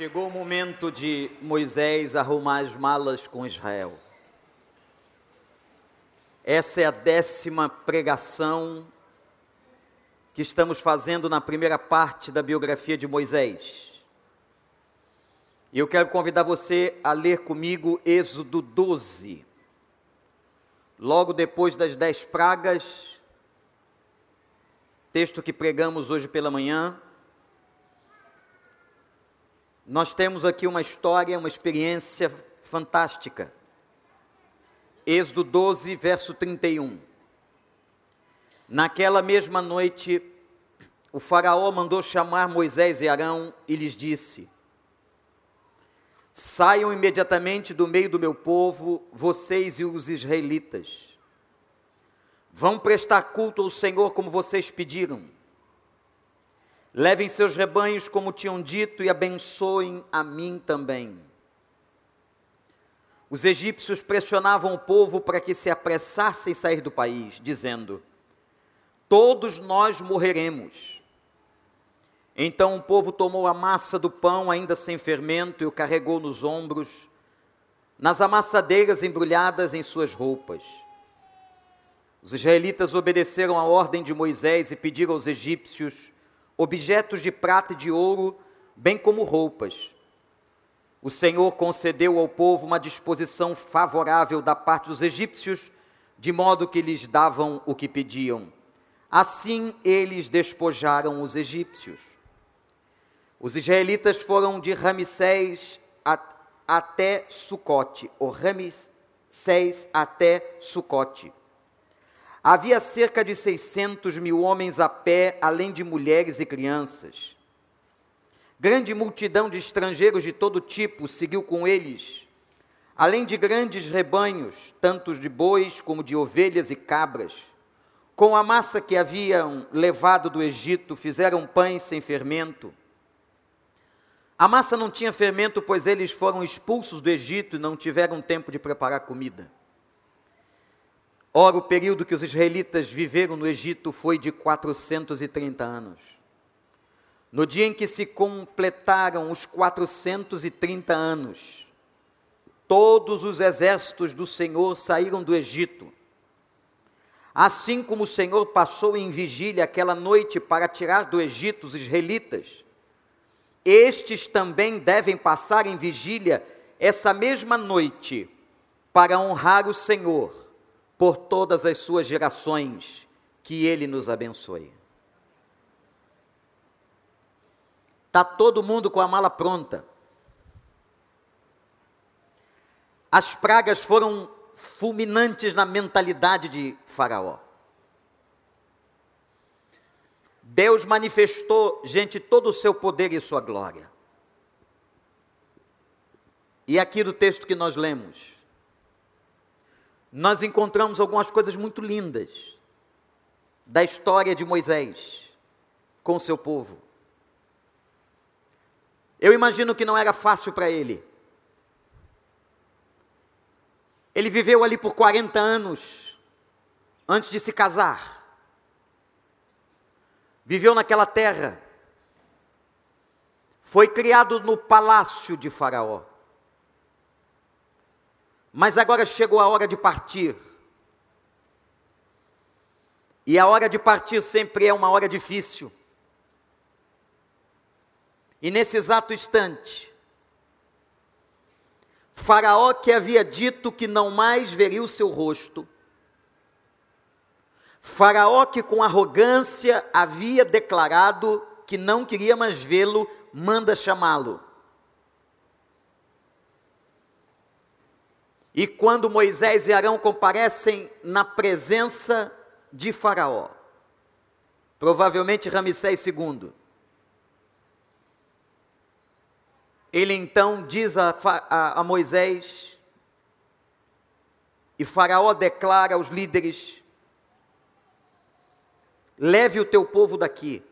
Chegou o momento de Moisés arrumar as malas com Israel. Essa é a décima pregação que estamos fazendo na primeira parte da biografia de Moisés. E eu quero convidar você a ler comigo Êxodo 12. Logo depois das dez pragas, texto que pregamos hoje pela manhã, nós temos aqui uma história, uma experiência fantástica. Êxodo 12, verso 31. Naquela mesma noite, o Faraó mandou chamar Moisés e Arão e lhes disse: Saiam imediatamente do meio do meu povo, vocês e os israelitas. Vão prestar culto ao Senhor como vocês pediram. Levem seus rebanhos como tinham dito e abençoem a mim também. Os egípcios pressionavam o povo para que se apressasse em sair do país, dizendo: Todos nós morreremos. Então o povo tomou a massa do pão, ainda sem fermento, e o carregou nos ombros, nas amassadeiras embrulhadas em suas roupas. Os israelitas obedeceram a ordem de Moisés e pediram aos egípcios objetos de prata e de ouro, bem como roupas. O Senhor concedeu ao povo uma disposição favorável da parte dos egípcios, de modo que lhes davam o que pediam. Assim eles despojaram os egípcios. Os israelitas foram de Ramsés até Sucote, ou Ramsés até Sucote. Havia cerca de 600 mil homens a pé, além de mulheres e crianças. Grande multidão de estrangeiros de todo tipo seguiu com eles, além de grandes rebanhos, tanto de bois como de ovelhas e cabras. Com a massa que haviam levado do Egito, fizeram pães sem fermento. A massa não tinha fermento, pois eles foram expulsos do Egito e não tiveram tempo de preparar comida. Ora, o período que os israelitas viveram no Egito foi de 430 anos. No dia em que se completaram os 430 anos, todos os exércitos do Senhor saíram do Egito. Assim como o Senhor passou em vigília aquela noite para tirar do Egito os israelitas, estes também devem passar em vigília essa mesma noite para honrar o Senhor por todas as suas gerações, que Ele nos abençoe. Está todo mundo com a mala pronta. As pragas foram fulminantes na mentalidade de Faraó. Deus manifestou, gente, todo o seu poder e sua glória. E aqui do texto que nós lemos, nós encontramos algumas coisas muito lindas da história de Moisés com o seu povo. Eu imagino que não era fácil para ele. Ele viveu ali por 40 anos antes de se casar. Viveu naquela terra. Foi criado no palácio de Faraó. Mas agora chegou a hora de partir. E a hora de partir sempre é uma hora difícil. E nesse exato instante, Faraó, que havia dito que não mais veria o seu rosto, Faraó, que com arrogância havia declarado que não queria mais vê-lo, manda chamá-lo. E quando Moisés e Arão comparecem na presença de Faraó, provavelmente Ramsés II, ele então diz a, a, a Moisés, e Faraó declara aos líderes: leve o teu povo daqui,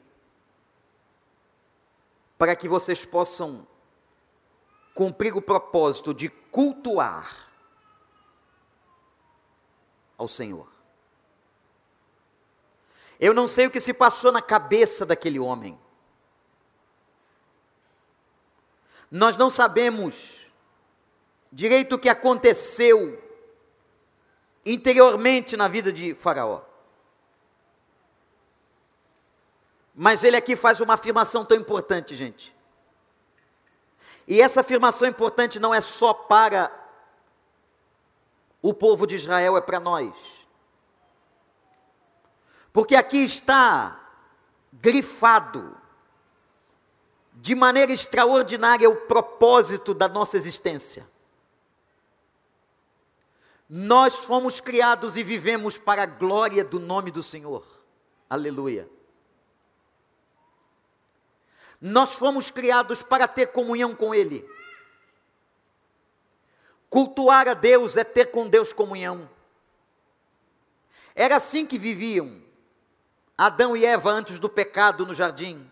para que vocês possam cumprir o propósito de cultuar ao Senhor. Eu não sei o que se passou na cabeça daquele homem. Nós não sabemos direito o que aconteceu interiormente na vida de Faraó. Mas ele aqui faz uma afirmação tão importante, gente. E essa afirmação importante não é só para o povo de Israel, é para nós. Porque aqui está grifado de maneira extraordinária o propósito da nossa existência. Nós fomos criados e vivemos para a glória do nome do Senhor. Aleluia. Nós fomos criados para ter comunhão com Ele. Cultuar a Deus é ter com Deus comunhão. Era assim que viviam Adão e Eva antes do pecado no jardim.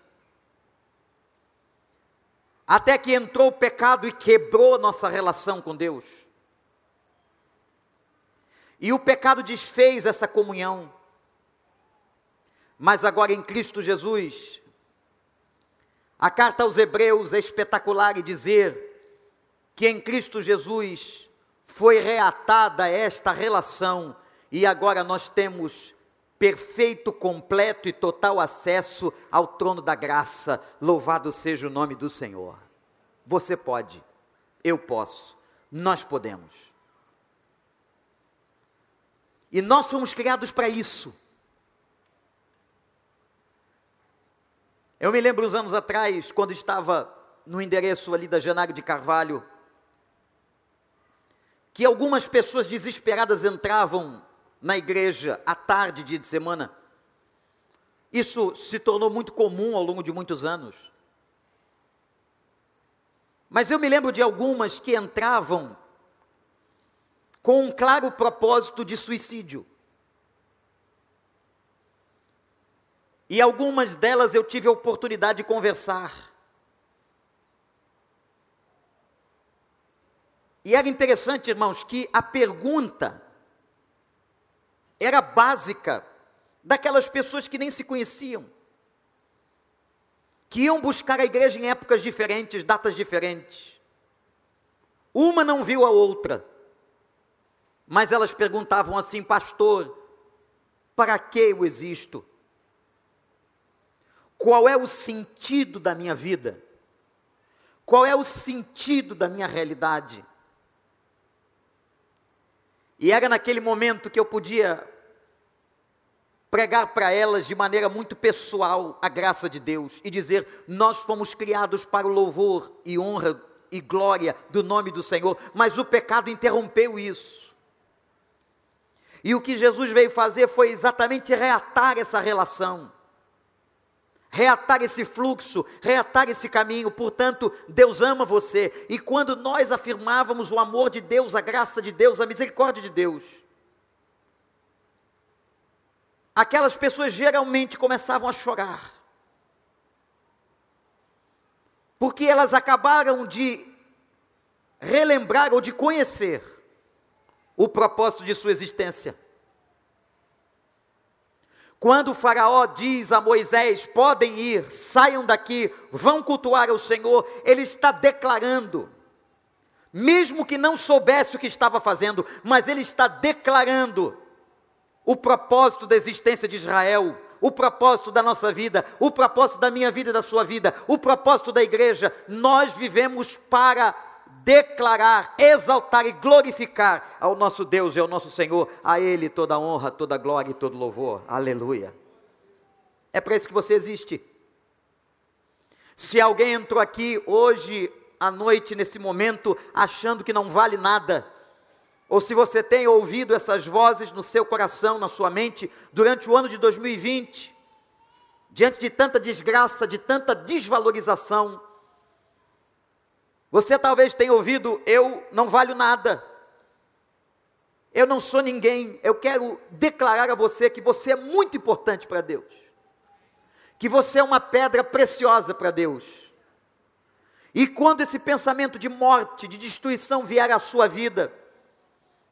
Até que entrou o pecado e quebrou a nossa relação com Deus. E o pecado desfez essa comunhão. Mas agora em Cristo Jesus, a carta aos Hebreus é espetacular e dizer que em Cristo Jesus foi reatada esta relação e agora nós temos perfeito, completo e total acesso ao trono da graça. Louvado seja o nome do Senhor. Você pode, eu posso, nós podemos. E nós fomos criados para isso. Eu me lembro uns anos atrás, quando estava no endereço ali da Janário de Carvalho, que algumas pessoas desesperadas entravam na igreja à tarde, dia de semana. Isso se tornou muito comum ao longo de muitos anos. Mas eu me lembro de algumas que entravam com um claro propósito de suicídio. E algumas delas eu tive a oportunidade de conversar. E era interessante, irmãos, que a pergunta era básica daquelas pessoas que nem se conheciam, que iam buscar a igreja em épocas diferentes, datas diferentes. Uma não viu a outra. Mas elas perguntavam assim, pastor, para que eu existo? Qual é o sentido da minha vida? Qual é o sentido da minha realidade? E era naquele momento que eu podia pregar para elas de maneira muito pessoal a graça de Deus e dizer: Nós fomos criados para o louvor e honra e glória do nome do Senhor, mas o pecado interrompeu isso. E o que Jesus veio fazer foi exatamente reatar essa relação, reatar esse fluxo, reatar esse caminho. Portanto, Deus ama você. E quando nós afirmávamos o amor de Deus, a graça de Deus, a misericórdia de Deus, aquelas pessoas geralmente começavam a chorar. Porque elas acabaram de relembrar ou de conhecer o propósito de sua existência. Quando o Faraó diz a Moisés: podem ir, saiam daqui, vão cultuar ao Senhor, ele está declarando, mesmo que não soubesse o que estava fazendo, mas ele está declarando o propósito da existência de Israel, o propósito da nossa vida, o propósito da minha vida e da sua vida, o propósito da igreja. Nós vivemos para declarar, exaltar e glorificar ao nosso Deus e ao nosso Senhor, a Ele toda honra, toda glória e todo louvor. Aleluia. É para isso que você existe. Se alguém entrou aqui hoje à noite, nesse momento, achando que não vale nada, ou se você tem ouvido essas vozes no seu coração, na sua mente, durante o ano de 2020, diante de tanta desgraça, de tanta desvalorização, você talvez tenha ouvido: eu não valho nada, eu não sou ninguém. Eu quero declarar a você que você é muito importante para Deus, que você é uma pedra preciosa para Deus. E quando esse pensamento de morte, de destruição vier à sua vida,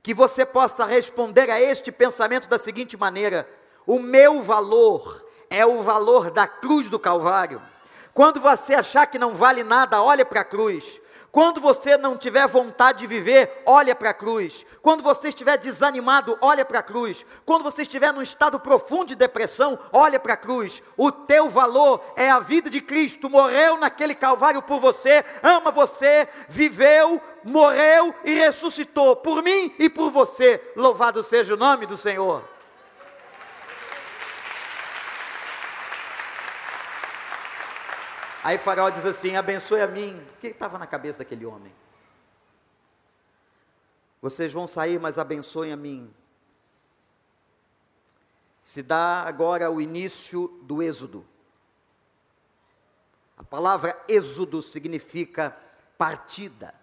que você possa responder a este pensamento da seguinte maneira: o meu valor é o valor da cruz do Calvário Quando você achar que não vale nada, olha para a cruz. Quando você não tiver vontade de viver, olha para a cruz. Quando você estiver desanimado, olha para a cruz. Quando você estiver num estado profundo de depressão, olha para a cruz. O teu valor é a vida de Cristo. Morreu naquele calvário por você, ama você, viveu, morreu e ressuscitou por mim e por você. Louvado seja o nome do Senhor. Aí Faraó diz assim: abençoe a mim. O que estava na cabeça daquele homem? Vocês vão sair, mas abençoem a mim. Se dá agora o início do êxodo. A palavra êxodo significa partida.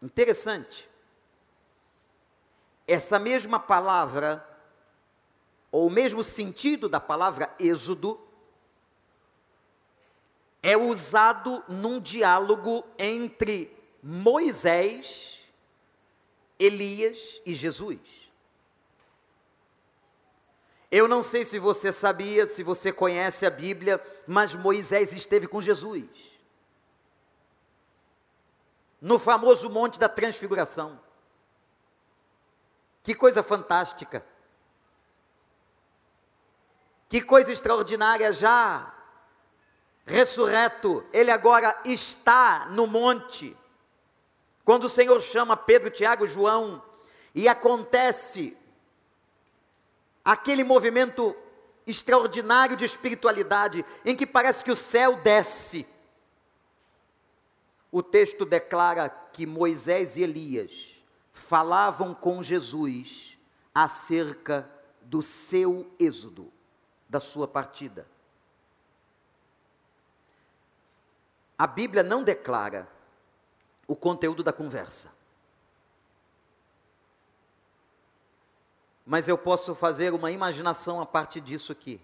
Interessante. Essa mesma palavra, ou o mesmo sentido da palavra êxodo, é usado num diálogo entre Moisés, Elias e Jesus. Eu não sei se você sabia, se você conhece a Bíblia, mas Moisés esteve com Jesus. No famoso Monte da Transfiguração. Que coisa fantástica. Que coisa extraordinária já ressurreto, ele agora está no monte. Quando o Senhor chama Pedro, Tiago, João, e acontece aquele movimento extraordinário de espiritualidade, em que parece que o céu desce. O texto declara que Moisés e Elias falavam com Jesus acerca do seu êxodo, da sua partida. A Bíblia não declara o conteúdo da conversa. Mas eu posso fazer uma imaginação a partir disso aqui.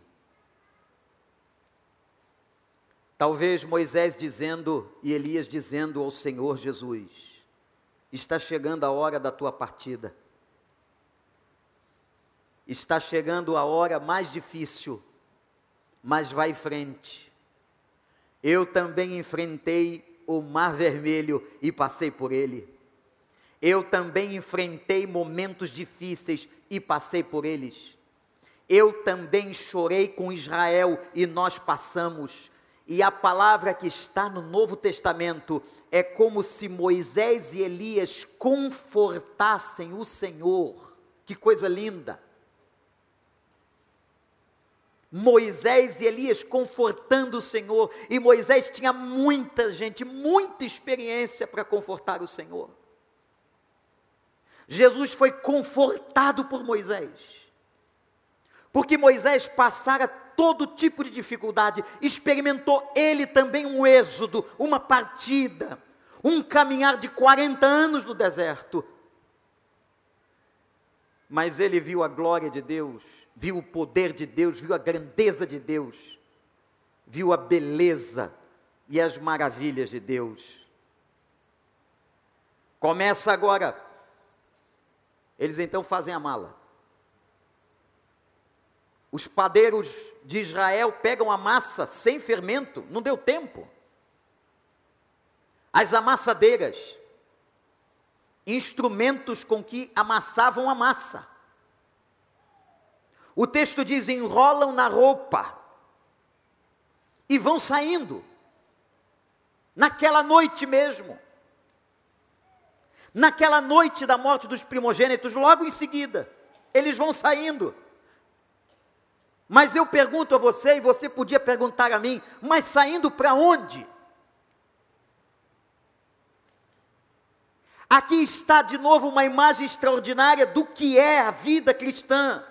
Talvez Moisés dizendo e Elias dizendo ao Senhor Jesus: Está chegando a hora da tua partida. Está chegando a hora mais difícil, mas vai em frente eu também enfrentei o Mar Vermelho e passei por ele. Eu também enfrentei momentos difíceis e passei por eles. Eu também chorei com Israel e nós passamos. E a palavra que está no Novo Testamento é como se Moisés e Elias confortassem o Senhor. Que coisa linda! Moisés e Elias confortando o Senhor, e Moisés tinha muita gente, muita experiência para confortar o Senhor. Jesus foi confortado por Moisés, porque Moisés passara todo tipo de dificuldade, experimentou ele também um êxodo, uma partida, um caminhar de 40 anos no deserto. Mas ele viu a glória de Deus viu o poder de Deus, viu a grandeza de Deus, viu a beleza e as maravilhas de Deus. Começa agora. Eles então fazem a mala. Os padeiros de Israel pegam a massa sem fermento, não deu tempo. As amassadeiras, instrumentos com que amassavam a massa. O texto diz: enrolam na roupa e vão saindo, naquela noite mesmo, naquela noite da morte dos primogênitos, logo em seguida, eles vão saindo. Mas eu pergunto a você, e você podia perguntar a mim, mas saindo para onde? Aqui está de novo uma imagem extraordinária do que é a vida cristã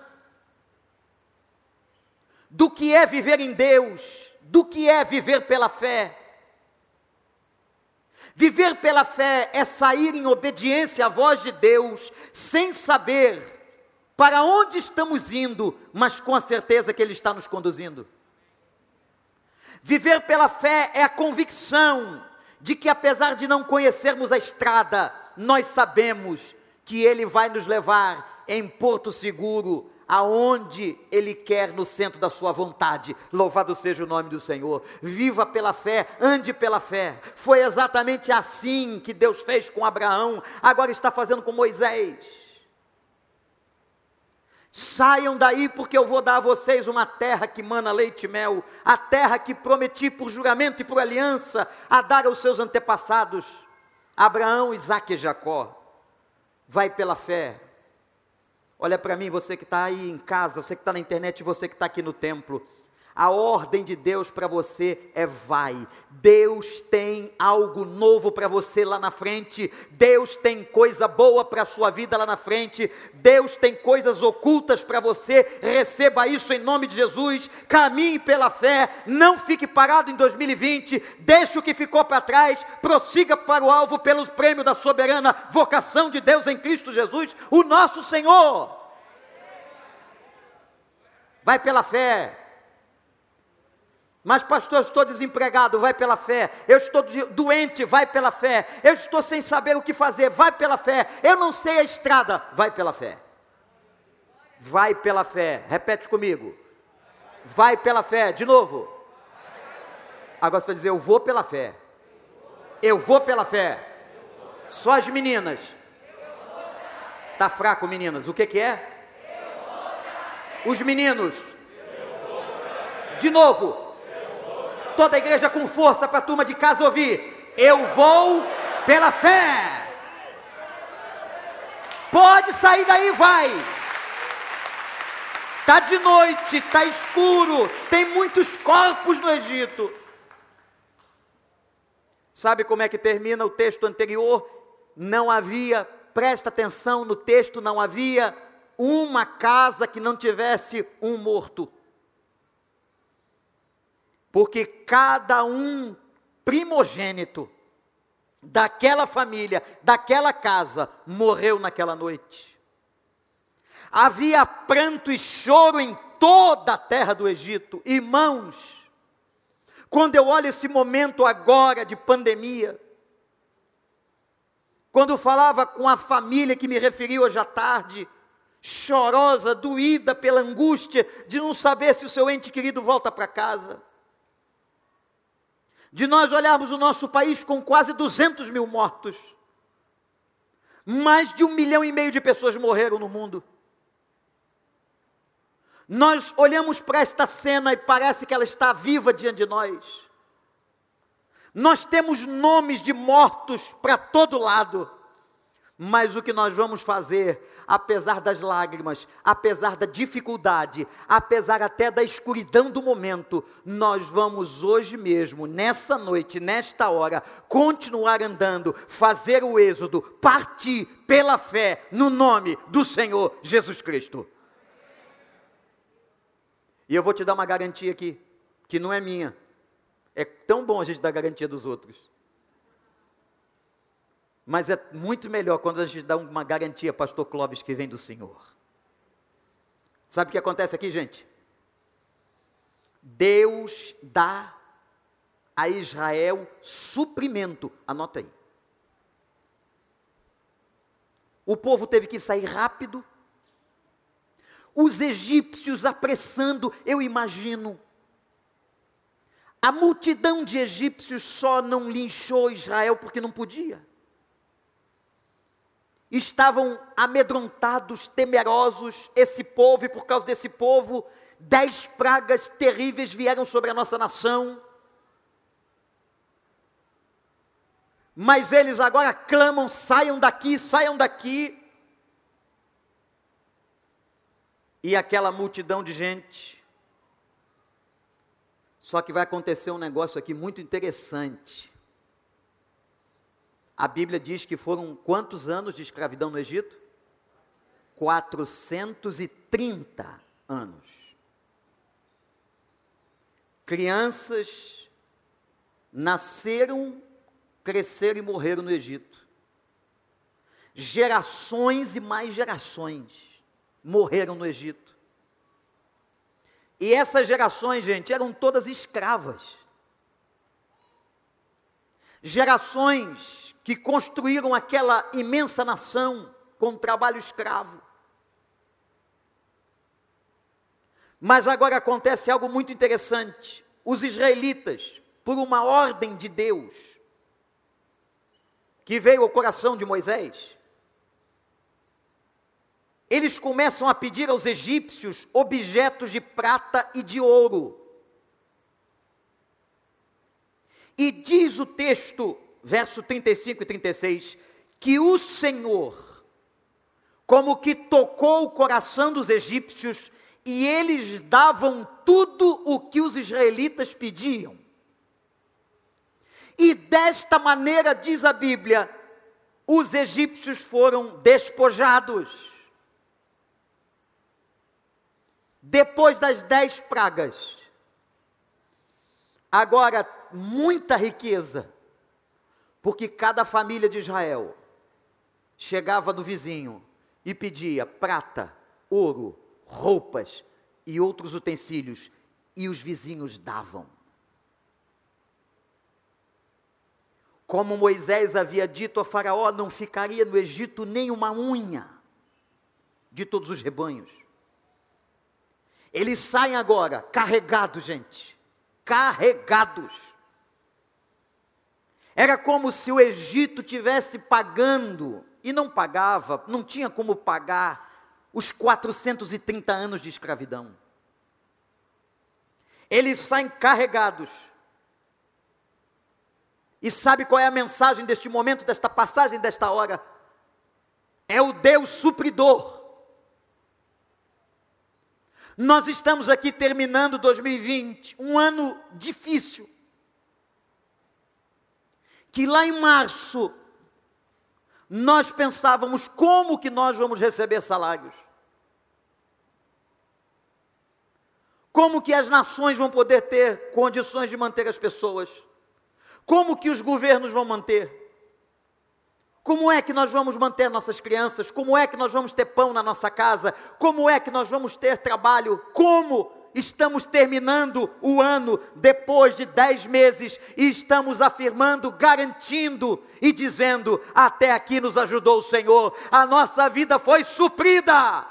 do que é viver em Deus, do que é viver pela fé. Viver pela fé é sair em obediência à voz de Deus, sem saber para onde estamos indo, mas com a certeza que Ele está nos conduzindo. Viver pela fé é a convicção de que, apesar de não conhecermos a estrada, nós sabemos que Ele vai nos levar em porto seguro, aonde Ele quer no centro da sua vontade. Louvado seja o nome do Senhor. Viva pela fé, ande pela fé. Foi exatamente assim que Deus fez com Abraão, agora está fazendo com Moisés. Saiam daí, porque eu vou dar a vocês uma terra que mana leite e mel, a terra que prometi por juramento e por aliança a dar aos seus antepassados, Abraão, Isaque e Jacó. Vai pela fé. Olha para mim, você que está aí em casa, você que está na internet, você que está aqui no templo. A ordem de Deus para você é vai. Deus tem algo novo para você lá na frente. Deus tem coisa boa para a sua vida lá na frente. Deus tem coisas ocultas para você. Receba isso em nome de Jesus. Caminhe pela fé. Não fique parado em 2020. Deixe o que ficou para trás. Prossiga para o alvo pelo prêmio da soberana vocação de Deus em Cristo Jesus, o nosso Senhor. Vai pela fé. Mas, pastor, eu estou desempregado, vai pela fé. Eu estou doente, vai pela fé. Eu estou sem saber o que fazer, vai pela fé. Eu não sei a estrada, vai pela fé. Vai pela fé. Repete comigo. Vai pela fé. De novo. Agora você vai dizer: Eu vou pela fé. Eu vou pela fé. Só as meninas. Tá fraco, meninas. O que, que é? Os meninos. De novo toda a igreja com força para a turma de casa ouvir: Eu vou pela fé. Pode sair daí, vai. Tá de noite, tá escuro, tem muitos corpos no Egito. Sabe como é que termina o texto anterior? Não havia, presta atenção no texto, não havia uma casa que não tivesse um morto porque cada um primogênito daquela família, daquela casa, morreu naquela noite. Havia pranto e choro em toda a terra do Egito. Irmãos, quando eu olho esse momento agora de pandemia, quando falava com a família que me referi hoje à tarde, chorosa, doída pela angústia de não saber se o seu ente querido volta para casa, de nós olharmos o nosso país com quase 200 mil mortos. Mais de um milhão e meio de pessoas morreram no mundo. Nós olhamos para esta cena e parece que ela está viva diante de nós. Nós temos nomes de mortos para todo lado. Mas o que nós vamos fazer, apesar das lágrimas, apesar da dificuldade, apesar até da escuridão do momento, nós vamos hoje mesmo, nessa noite, nesta hora, continuar andando, fazer o êxodo, partir pela fé no nome do Senhor Jesus Cristo. E eu vou te dar uma garantia aqui, que não é minha. É tão bom a gente dar garantia dos outros. Mas é muito melhor quando a gente dá uma garantia, pastor Clóvis, que vem do Senhor. Sabe o que acontece aqui, gente? Deus dá a Israel suprimento. Anota aí. O povo teve que sair rápido. Os egípcios apressando, eu imagino. A multidão de egípcios só não linchou Israel porque não podia estavam amedrontados, temerosos, esse povo, e por causa desse povo, dez pragas terríveis vieram sobre a nossa nação. Mas eles agora clamam: saiam daqui, saiam daqui. E aquela multidão de gente. Só que vai acontecer um negócio aqui muito interessante. A Bíblia diz que foram quantos anos de escravidão no Egito? 430 anos. Crianças nasceram, cresceram e morreram no Egito. Gerações e mais gerações morreram no Egito. E essas gerações, gente, eram todas escravas. Gerações que construíram aquela imensa nação com trabalho escravo. Mas agora acontece algo muito interessante. Os israelitas, por uma ordem de Deus, que veio ao coração de Moisés, eles começam a pedir aos egípcios objetos de prata e de ouro. E diz o texto, verso 35 e 36, que o Senhor, como que tocou o coração dos egípcios, e eles davam tudo o que os israelitas pediam. E desta maneira, diz a Bíblia, os egípcios foram despojados. Depois das dez pragas, agora muita riqueza, porque cada família de Israel chegava do vizinho e pedia prata, ouro, roupas e outros utensílios, e os vizinhos davam. Como Moisés havia dito a Faraó, não ficaria no Egito nem uma unha de todos os rebanhos. Eles saem agora carregados, gente, carregados. Era como se o Egito tivesse pagando e não pagava, não tinha como pagar os 430 anos de escravidão. Eles saem carregados. E sabe qual é a mensagem deste momento, desta passagem, desta hora? É o Deus supridor. Nós estamos aqui terminando 2020, um ano difícil. Que lá em março nós pensávamos como que nós vamos receber salários. Como que as nações vão poder ter condições de manter as pessoas? Como que os governos vão manter? Como é que nós vamos manter nossas crianças? Como é que nós vamos ter pão na nossa casa? Como é que nós vamos ter trabalho? Como estamos terminando o ano depois de dez meses e estamos afirmando, garantindo e dizendo: até aqui nos ajudou o Senhor, a nossa vida foi suprida.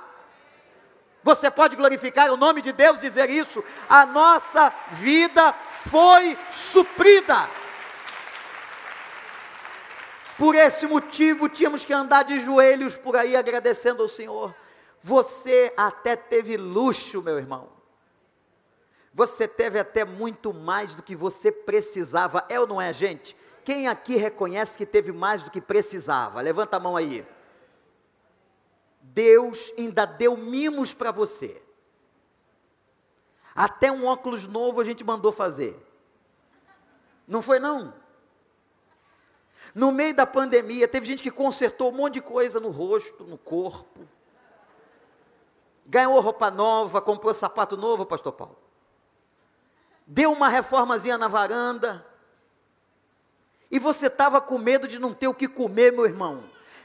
Você pode glorificar o nome de Deus, dizer isso. A nossa vida foi suprida. Por esse motivo, tínhamos que andar de joelhos por aí agradecendo ao Senhor. Você até teve luxo, meu irmão. Você teve até muito mais do que você precisava. É ou não é, gente? Quem aqui reconhece que teve mais do que precisava? Levanta a mão aí. Deus ainda deu mimos para você. Até um óculos novo a gente mandou fazer. Não foi não? No meio da pandemia, teve gente que consertou um monte de coisa no rosto, no corpo. Ganhou roupa nova, comprou sapato novo, pastor Paulo. Deu uma reformazinha na varanda. E você estava com medo de não ter o que comer, meu irmão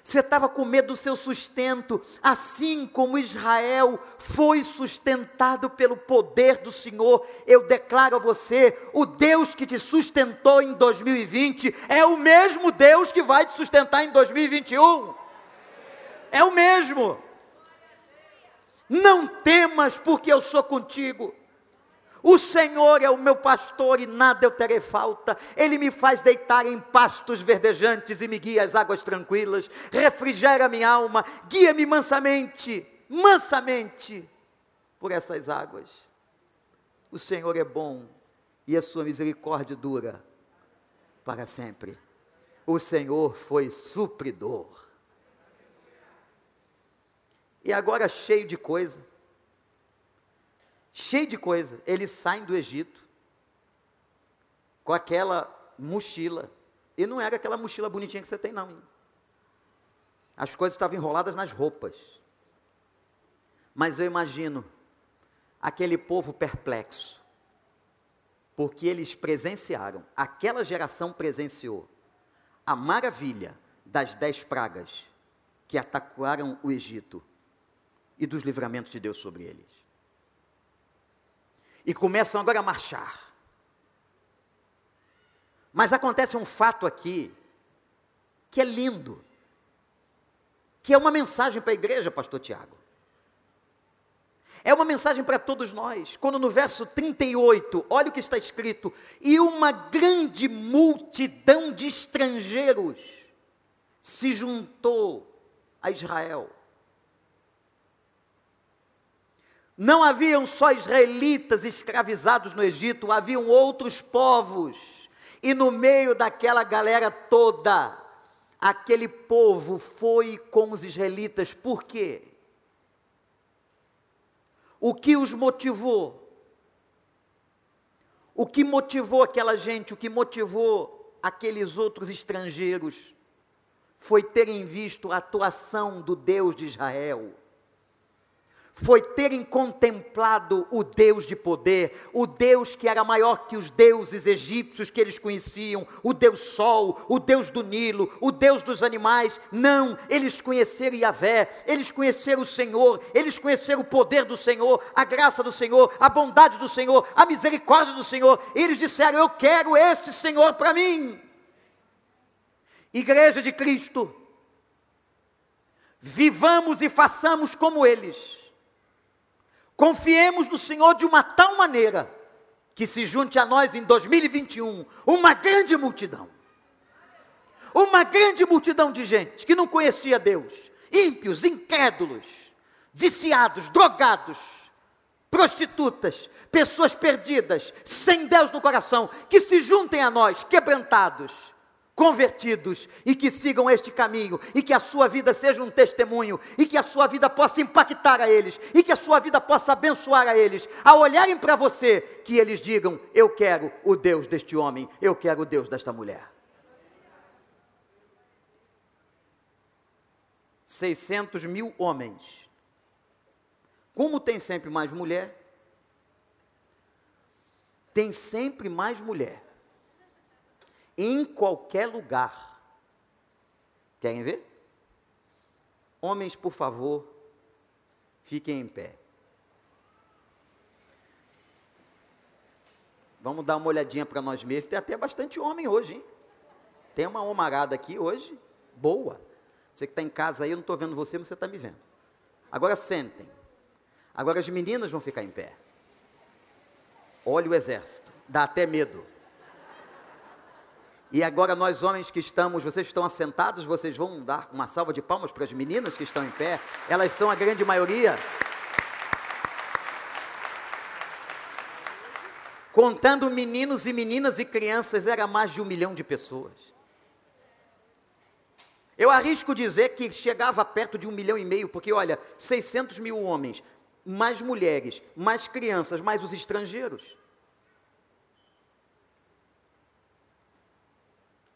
você estava com medo do seu sustento, assim como Israel foi sustentado pelo poder do Senhor, eu declaro a você: o Deus que te sustentou em 2020 é o mesmo Deus que vai te sustentar em 2021. É o mesmo. Não temas, porque eu sou contigo. O Senhor é o meu pastor e nada eu terei falta. Ele me faz deitar em pastos verdejantes e me guia às águas tranquilas. Refrigera minha alma, guia-me mansamente, mansamente por essas águas. O Senhor é bom e a sua misericórdia dura para sempre. O Senhor foi supridor. E agora cheio de coisa cheio de coisa. Eles saem do Egito com aquela mochila. E não era aquela mochila bonitinha que você tem, não. As coisas estavam enroladas nas roupas. Mas eu imagino aquele povo perplexo, porque eles presenciaram, aquela geração presenciou a maravilha das dez pragas que atacaram o Egito e dos livramentos de Deus sobre eles e começam agora a marchar. Mas acontece um fato aqui que é lindo, que é uma mensagem para a igreja, pastor Tiago. É uma mensagem para todos nós. Quando no verso 38, olha o que está escrito: e uma grande multidão de estrangeiros se juntou a Israel. Não haviam só israelitas escravizados no Egito, haviam outros povos. E no meio daquela galera toda, aquele povo foi com os israelitas. Por quê? O que os motivou? O que motivou aquela gente, o que motivou aqueles outros estrangeiros, foi terem visto a atuação do Deus de Israel foi terem contemplado o Deus de poder, o Deus que era maior que os deuses egípcios que eles conheciam, o Deus Sol, o Deus do Nilo, o Deus dos animais. Não, eles conheceram Yahvé, eles conheceram o Senhor, eles conheceram o poder do Senhor, a graça do Senhor, a bondade do Senhor, a misericórdia do Senhor. Eles disseram: Eu quero esse Senhor para mim. Igreja de Cristo, vivamos e façamos como eles Confiemos no Senhor de uma tal maneira que se junte a nós em 2021 uma grande multidão. Uma grande multidão de gente que não conhecia Deus, ímpios, incrédulos, viciados, drogados, prostitutas, pessoas perdidas, sem Deus no coração, que se juntem a nós, quebrantados, convertidos e que sigam este caminho e que a sua vida seja um testemunho e que a sua vida possa impactar a eles e que a sua vida possa abençoar a eles, ao olharem para você, que eles digam: Eu quero o Deus deste homem, eu quero o Deus desta mulher. 600 mil homens. Como tem sempre mais mulher, tem sempre mais mulher em qualquer lugar. Querem ver? Homens, por favor, fiquem em pé. Vamos dar uma olhadinha para nós mesmos. Tem até bastante homem hoje, hein? Tem uma homarada aqui hoje, boa. Você que está em casa aí, eu não estou vendo você, mas você está me vendo. Agora sentem. Agora as meninas vão ficar em pé. Olha o exército, dá até medo. E agora nós homens que estamos, vocês estão assentados, vocês vão dar uma salva de palmas para as meninas que estão em pé. Elas são a grande maioria. Contando meninos e meninas e crianças, era mais de um milhão de pessoas. Eu arrisco dizer que chegava perto de um milhão e meio, porque olha, 600 mil homens, mais mulheres, mais crianças, mais os estrangeiros.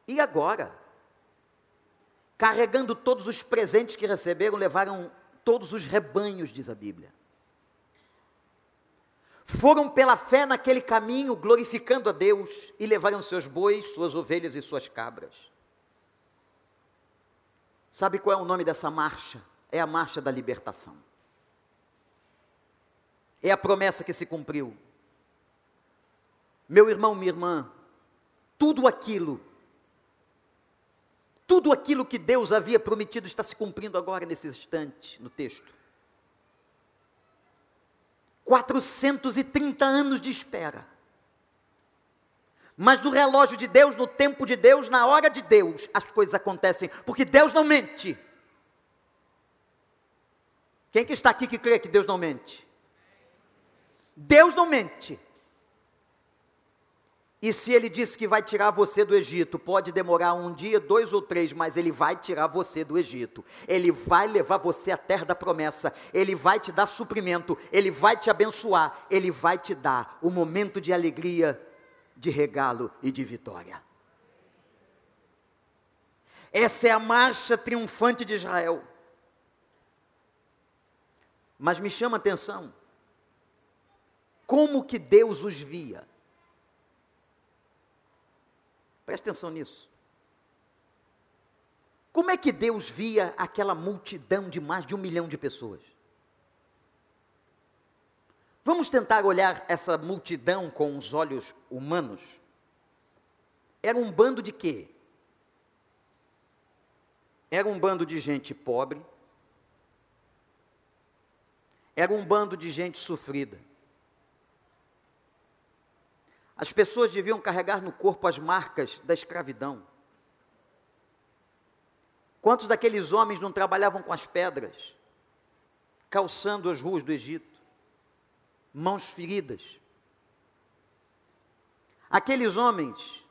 E agora? Carregando todos os presentes que receberam, levaram todos os rebanhos, diz a Bíblia. Foram pela fé naquele caminho, glorificando a Deus, e levaram seus bois, suas ovelhas e suas cabras. Sabe qual é o nome dessa marcha? É a marcha da libertação. É a promessa que se cumpriu. Meu irmão, minha irmã, tudo aquilo tudo aquilo que Deus havia prometido está se cumprindo agora nesse instante, no texto. 430 anos de espera. Mas no relógio de Deus, no tempo de Deus, na hora de Deus, as coisas acontecem, porque Deus não mente. Quem que está aqui que crê que Deus não mente? Deus não mente. E se ele disse que vai tirar você do Egito, pode demorar um dia, dois ou três, mas ele vai tirar você do Egito. Ele vai levar você à terra da promessa. Ele vai te dar suprimento. Ele vai te abençoar. Ele vai te dar o um momento de alegria, de regalo e de vitória. Essa é a marcha triunfante de Israel. Mas me chama a atenção. Como que Deus os via? Preste atenção nisso. Como é que Deus via aquela multidão de mais de um milhão de pessoas? Vamos tentar olhar essa multidão com os olhos humanos. Era um bando de quê? Era um bando de gente pobre. era um bando de gente sofrida. As pessoas deviam carregar no corpo as marcas da escravidão. Quantos daqueles homens não trabalhavam com as pedras, calçando as ruas do Egito? Mãos feridas. Aqueles homens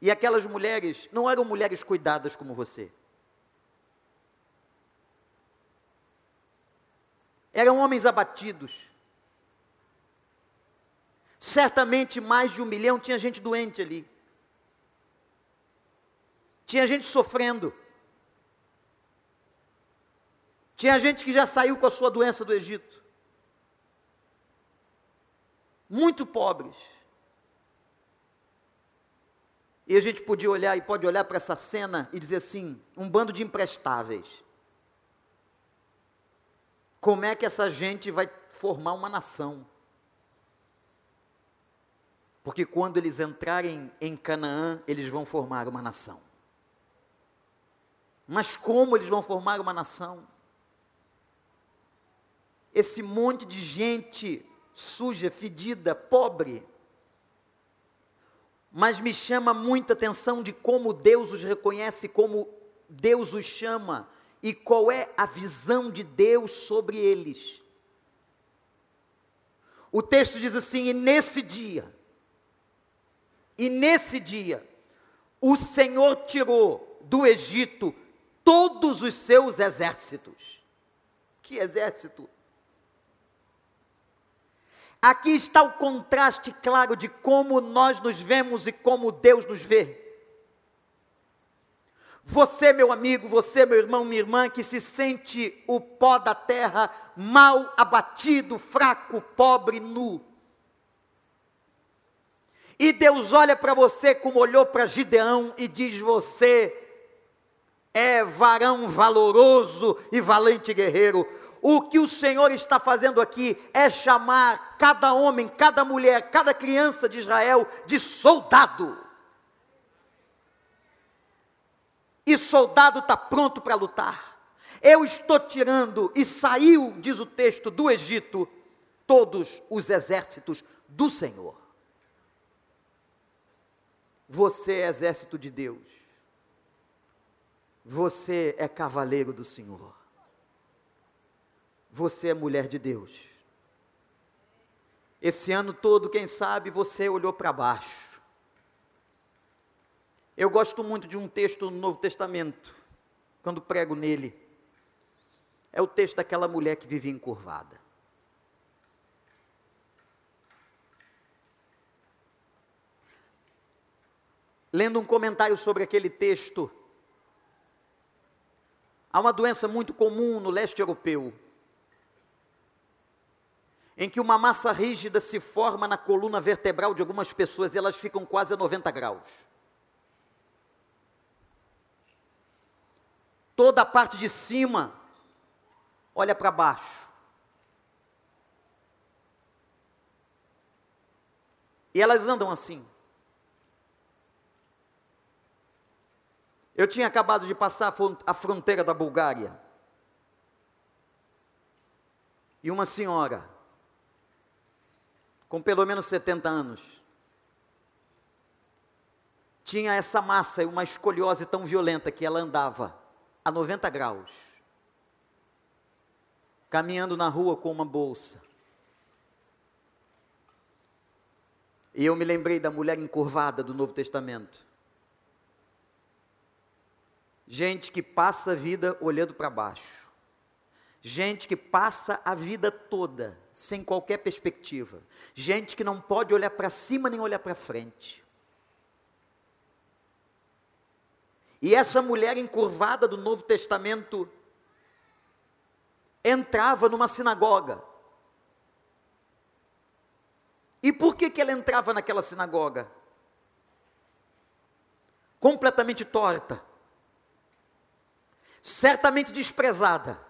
e aquelas mulheres não eram mulheres cuidadas como você. Eram homens abatidos. Certamente mais de um milhão tinha gente doente ali. Tinha gente sofrendo. Tinha gente que já saiu com a sua doença do Egito. Muito pobres. E a gente podia olhar e pode olhar para essa cena e dizer assim: um bando de imprestáveis. Como é que essa gente vai formar uma nação? Porque quando eles entrarem em Canaã, eles vão formar uma nação. Mas como eles vão formar uma nação? Esse monte de gente suja, fedida, pobre. Mas me chama muita atenção de como Deus os reconhece, como Deus os chama e qual é a visão de Deus sobre eles. O texto diz assim: e nesse dia, e nesse dia, o Senhor tirou do Egito todos os seus exércitos. Que exército? Aqui está o contraste claro de como nós nos vemos e como Deus nos vê. Você, meu amigo, você, meu irmão, minha irmã, que se sente o pó da terra, mal abatido, fraco, pobre, nu. E Deus olha para você como olhou para Gideão e diz: Você é varão valoroso e valente guerreiro. O que o Senhor está fazendo aqui é chamar cada homem, cada mulher, cada criança de Israel de soldado. e soldado está pronto para lutar. Eu estou tirando, e saiu, diz o texto, do Egito, todos os exércitos do Senhor. Você é exército de Deus. Você é cavaleiro do Senhor. Você é mulher de Deus. Esse ano todo, quem sabe, você olhou para baixo eu gosto muito de um texto no Novo Testamento, quando prego nele. É o texto daquela mulher que vivia encurvada. Lendo um comentário sobre aquele texto, há uma doença muito comum no leste europeu, em que uma massa rígida se forma na coluna vertebral de algumas pessoas e elas ficam quase a 90 graus. toda a parte de cima olha para baixo. E elas andam assim. Eu tinha acabado de passar a fronteira da Bulgária. E uma senhora, com pelo menos 70 anos, tinha essa massa e uma escoliose tão violenta que ela andava a 90 graus, caminhando na rua com uma bolsa. E eu me lembrei da mulher encurvada do Novo Testamento. Gente que passa a vida olhando para baixo. Gente que passa a vida toda sem qualquer perspectiva. Gente que não pode olhar para cima nem olhar para frente. E essa mulher encurvada do Novo Testamento entrava numa sinagoga. E por que, que ela entrava naquela sinagoga? Completamente torta, certamente desprezada,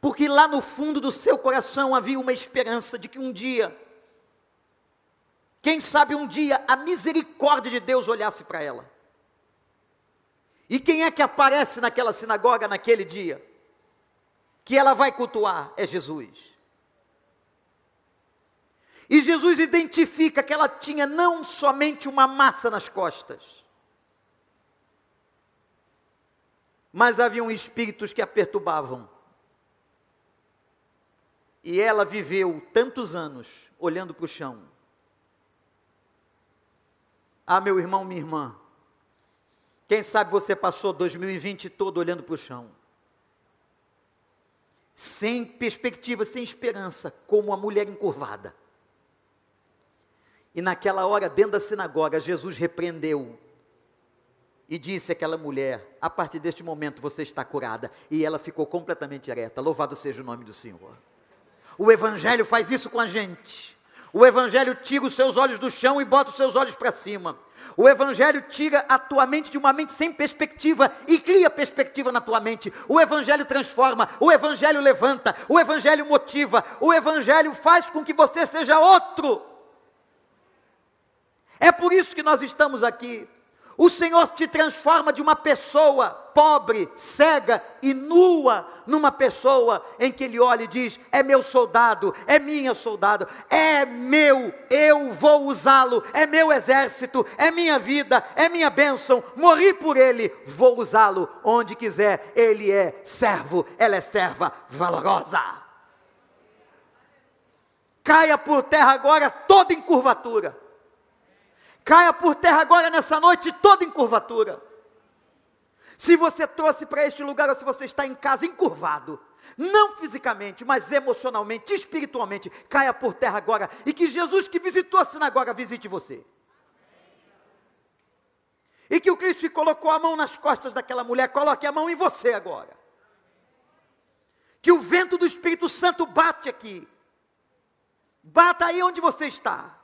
porque lá no fundo do seu coração havia uma esperança de que um dia, quem sabe um dia, a misericórdia de Deus olhasse para ela. E quem é que aparece naquela sinagoga naquele dia? que ela vai cultuar é Jesus. E Jesus identifica que ela tinha não somente uma massa nas costas, mas haviam espíritos que a perturbavam. E ela viveu tantos anos olhando para o chão. Ah, meu irmão, minha irmã, quem sabe você passou 2020 todo olhando para o chão, sem perspectiva, sem esperança, como uma mulher encurvada. E naquela hora, dentro da sinagoga, Jesus repreendeu e disse àquela mulher: A partir deste momento você está curada. E ela ficou completamente ereta. Louvado seja o nome do Senhor. O Evangelho faz isso com a gente. O Evangelho tira os seus olhos do chão e bota os seus olhos para cima. O Evangelho tira a tua mente de uma mente sem perspectiva e cria perspectiva na tua mente. O Evangelho transforma, o Evangelho levanta, o Evangelho motiva, o Evangelho faz com que você seja outro. É por isso que nós estamos aqui. O Senhor te transforma de uma pessoa pobre, cega e nua, numa pessoa em que Ele olha e diz: É meu soldado, é minha soldado, é meu, eu vou usá-lo, é meu exército, é minha vida, é minha bênção, morri por Ele, vou usá-lo onde quiser. Ele é servo, ela é serva valorosa. Caia por terra agora toda em curvatura Caia por terra agora nessa noite toda em curvatura. Se você trouxe para este lugar ou se você está em casa encurvado, não fisicamente, mas emocionalmente, espiritualmente, caia por terra agora e que Jesus que visitou a sinagoga visite você. E que o Cristo que colocou a mão nas costas daquela mulher coloque a mão em você agora. Que o vento do Espírito Santo bate aqui. Bata aí onde você está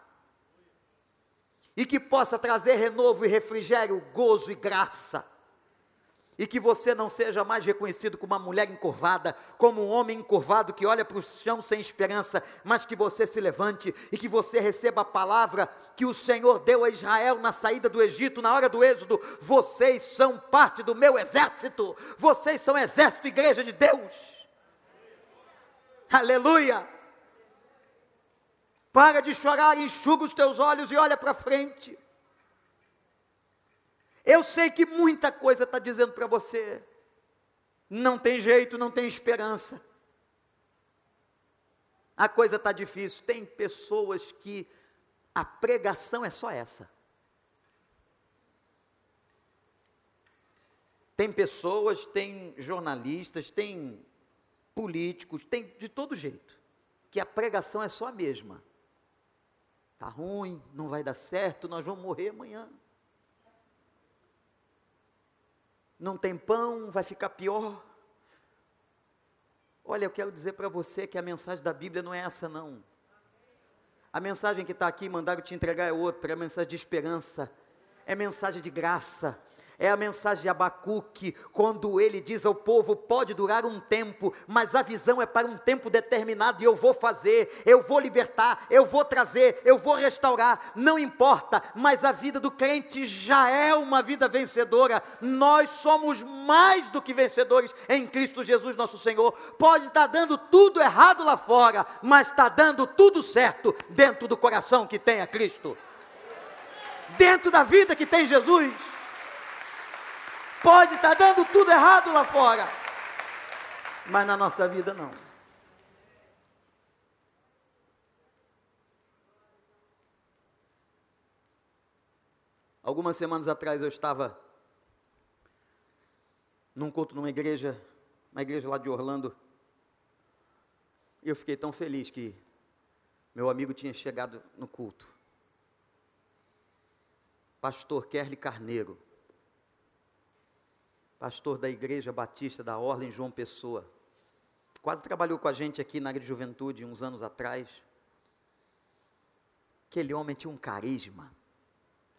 e que possa trazer renovo e refrigério, gozo e graça. E que você não seja mais reconhecido como uma mulher encurvada, como um homem encurvado que olha para o chão sem esperança, mas que você se levante e que você receba a palavra que o Senhor deu a Israel na saída do Egito, na hora do Êxodo. Vocês são parte do meu exército, vocês são exército, igreja de Deus. Aleluia! Para de chorar, enxuga os teus olhos e olha para frente. Eu sei que muita coisa está dizendo para você. Não tem jeito, não tem esperança. A coisa está difícil. Tem pessoas que a pregação é só essa. Tem pessoas, tem jornalistas, tem políticos, tem de todo jeito, que a pregação é só a mesma. Está ruim, não vai dar certo, nós vamos morrer amanhã. Não tem pão, vai ficar pior. Olha, eu quero dizer para você que a mensagem da Bíblia não é essa, não. A mensagem que está aqui, mandaram te entregar, é outra, é mensagem de esperança, é mensagem de graça, é a mensagem de Abacuque, quando ele diz ao povo: pode durar um tempo, mas a visão é para um tempo determinado, e eu vou fazer, eu vou libertar, eu vou trazer, eu vou restaurar, não importa, mas a vida do crente já é uma vida vencedora, nós somos mais do que vencedores em Cristo Jesus, nosso Senhor. Pode estar dando tudo errado lá fora, mas está dando tudo certo dentro do coração que tem a Cristo, dentro da vida que tem Jesus. Pode estar tá dando tudo errado lá fora, mas na nossa vida não. Algumas semanas atrás eu estava num culto numa igreja, na igreja lá de Orlando, e eu fiquei tão feliz que meu amigo tinha chegado no culto. Pastor Kerly Carneiro pastor da Igreja Batista da Orla em João Pessoa. Quase trabalhou com a gente aqui na área de juventude uns anos atrás. Aquele homem tinha um carisma.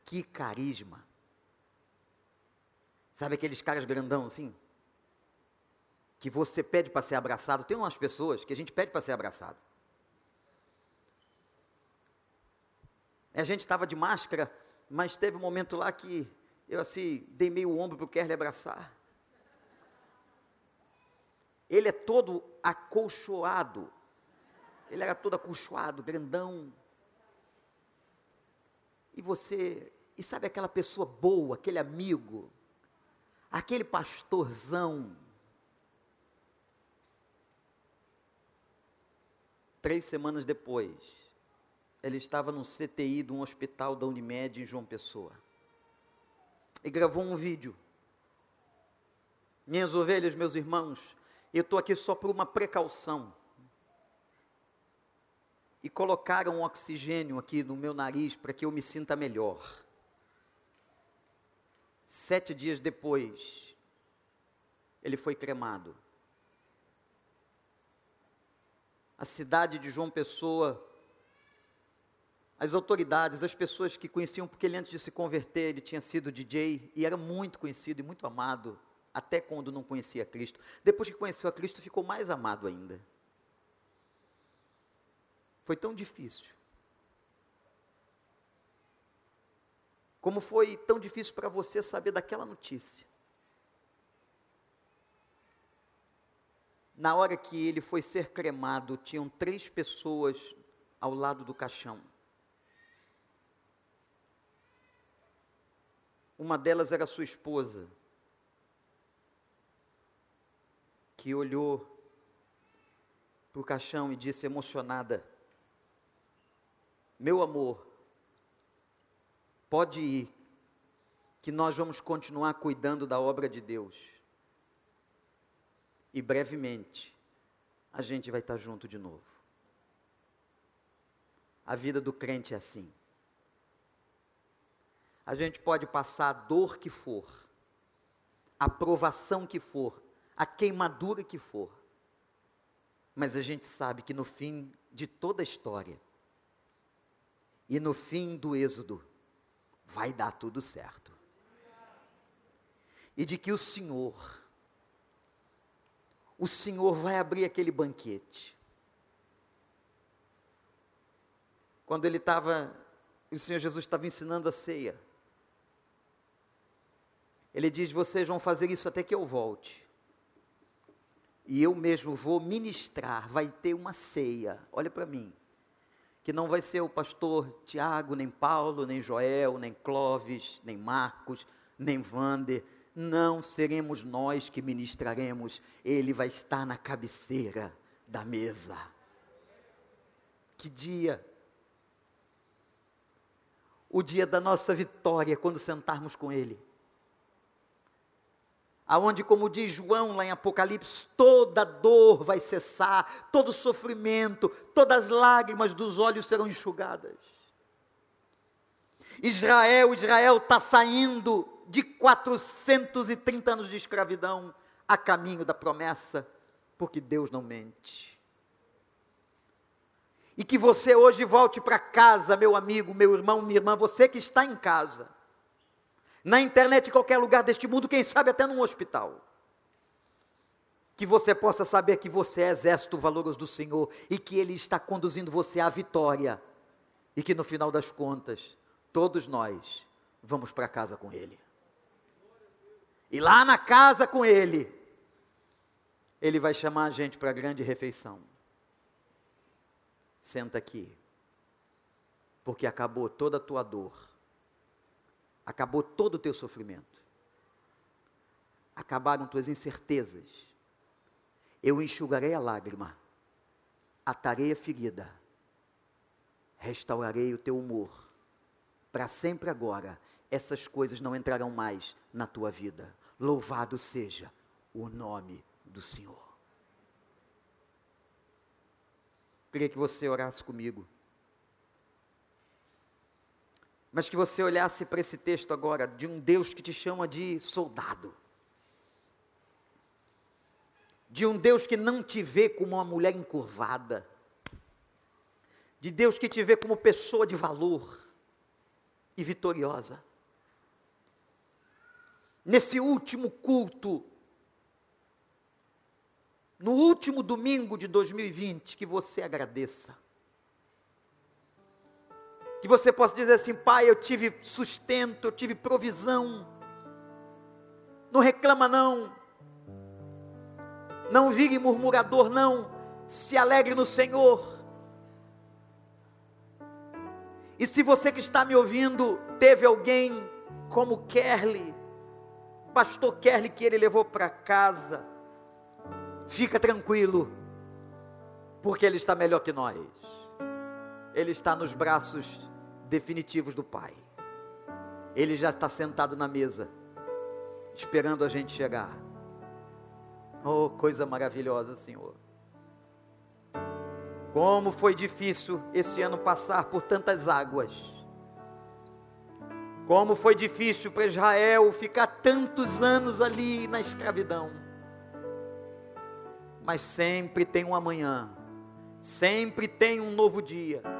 Que carisma. Sabe aqueles caras grandão assim? Que você pede para ser abraçado. Tem umas pessoas que a gente pede para ser abraçado. A gente estava de máscara, mas teve um momento lá que eu assim, dei meio ombro para o Kerle abraçar. Ele é todo acolchoado. Ele era todo acolchoado, grandão. E você, e sabe aquela pessoa boa, aquele amigo, aquele pastorzão. Três semanas depois, ele estava no CTI de um hospital da Unimed em João Pessoa. E gravou um vídeo. Minhas ovelhas, meus irmãos, eu estou aqui só por uma precaução. E colocaram oxigênio aqui no meu nariz para que eu me sinta melhor. Sete dias depois, ele foi cremado. A cidade de João Pessoa, as autoridades, as pessoas que conheciam, porque ele antes de se converter, ele tinha sido DJ e era muito conhecido e muito amado até quando não conhecia Cristo. Depois que conheceu a Cristo, ficou mais amado ainda. Foi tão difícil. Como foi tão difícil para você saber daquela notícia. Na hora que ele foi ser cremado, tinham três pessoas ao lado do caixão. Uma delas era sua esposa. que olhou para o caixão e disse emocionada: Meu amor, pode ir, que nós vamos continuar cuidando da obra de Deus. E brevemente, a gente vai estar junto de novo. A vida do crente é assim. A gente pode passar a dor que for, a provação que for, a queimadura que for. Mas a gente sabe que no fim de toda a história, e no fim do Êxodo, vai dar tudo certo. E de que o Senhor, o Senhor vai abrir aquele banquete. Quando ele estava, o Senhor Jesus estava ensinando a ceia, ele diz: Vocês vão fazer isso até que eu volte. E eu mesmo vou ministrar, vai ter uma ceia, olha para mim, que não vai ser o pastor Tiago, nem Paulo, nem Joel, nem Clóvis, nem Marcos, nem Vander, não seremos nós que ministraremos, ele vai estar na cabeceira da mesa. Que dia! O dia da nossa vitória, quando sentarmos com ele aonde, como diz João lá em Apocalipse, toda dor vai cessar, todo sofrimento, todas as lágrimas dos olhos serão enxugadas. Israel, Israel está saindo de 430 anos de escravidão a caminho da promessa, porque Deus não mente. E que você hoje volte para casa, meu amigo, meu irmão, minha irmã, você que está em casa na internet, em qualquer lugar deste mundo, quem sabe até num hospital. Que você possa saber que você é exército valoroso do Senhor e que Ele está conduzindo você à vitória. E que no final das contas, todos nós vamos para casa com Ele. E lá na casa com Ele, Ele vai chamar a gente para a grande refeição. Senta aqui, porque acabou toda a tua dor acabou todo o teu sofrimento. Acabaram tuas incertezas. Eu enxugarei a lágrima, atarei a ferida, restaurarei o teu humor. Para sempre agora, essas coisas não entrarão mais na tua vida. Louvado seja o nome do Senhor. Queria que você orasse comigo. Mas que você olhasse para esse texto agora, de um Deus que te chama de soldado, de um Deus que não te vê como uma mulher encurvada, de Deus que te vê como pessoa de valor e vitoriosa. Nesse último culto, no último domingo de 2020, que você agradeça que você possa dizer assim: Pai, eu tive sustento, eu tive provisão. Não reclama, não. não vire murmurador, não. Se alegre no Senhor. E se você que está me ouvindo teve alguém como Kerly, pastor Kerly que ele levou para casa, fica tranquilo, porque ele está melhor que nós. Ele está nos braços definitivos do Pai. Ele já está sentado na mesa, esperando a gente chegar. Oh, coisa maravilhosa, Senhor. Como foi difícil esse ano passar por tantas águas. Como foi difícil para Israel ficar tantos anos ali na escravidão. Mas sempre tem um amanhã, sempre tem um novo dia,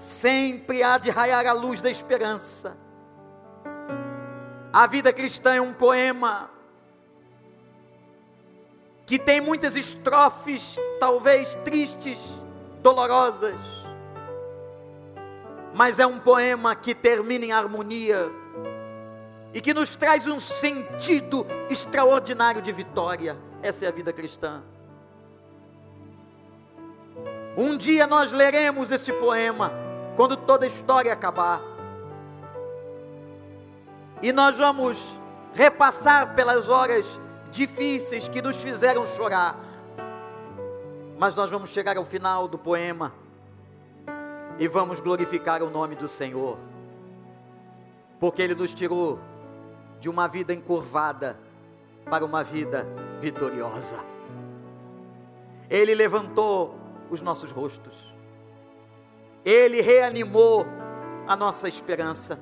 sempre há de raiar a luz da esperança. A vida cristã é um poema que tem muitas estrofes, talvez tristes, dolorosas, mas é um poema que termina em harmonia e que nos traz um sentido extraordinário de vitória. Essa é a vida cristã. Um dia nós leremos esse poema, quando toda a história acabar. E nós vamos repassar pelas horas difíceis que nos fizeram chorar. Mas nós vamos chegar ao final do poema e vamos glorificar o nome do Senhor, porque Ele nos tirou de uma vida encurvada para uma vida vitoriosa. Ele levantou os nossos rostos, Ele reanimou a nossa esperança.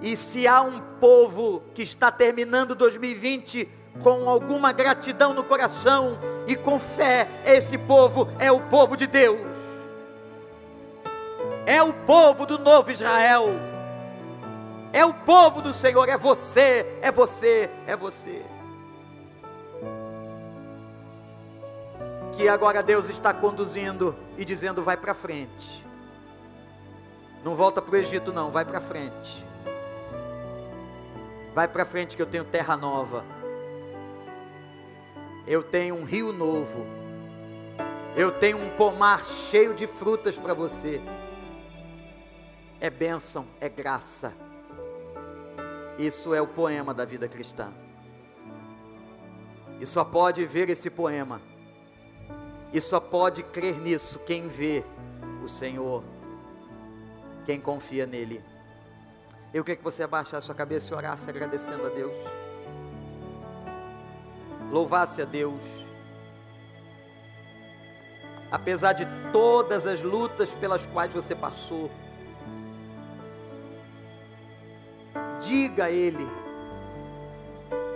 E se há um povo que está terminando 2020 com alguma gratidão no coração e com fé, esse povo é o povo de Deus. É o povo do novo Israel. É o povo do Senhor, é você, é você, é você. Que agora Deus está conduzindo e dizendo: vai para frente. Não volta para o Egito, não, vai para frente. Vai para frente que eu tenho terra nova. Eu tenho um rio novo. Eu tenho um pomar cheio de frutas para você. É bênção, é graça. Isso é o poema da vida cristã. E só pode ver esse poema. E só pode crer nisso quem vê o Senhor, quem confia nele. Eu queria que você abaixasse sua cabeça e orasse agradecendo a Deus. Louvasse a Deus. Apesar de todas as lutas pelas quais você passou, diga a Ele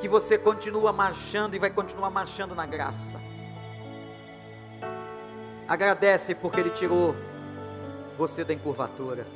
que você continua marchando e vai continuar marchando na graça. Agradece porque Ele tirou você da encurvatura.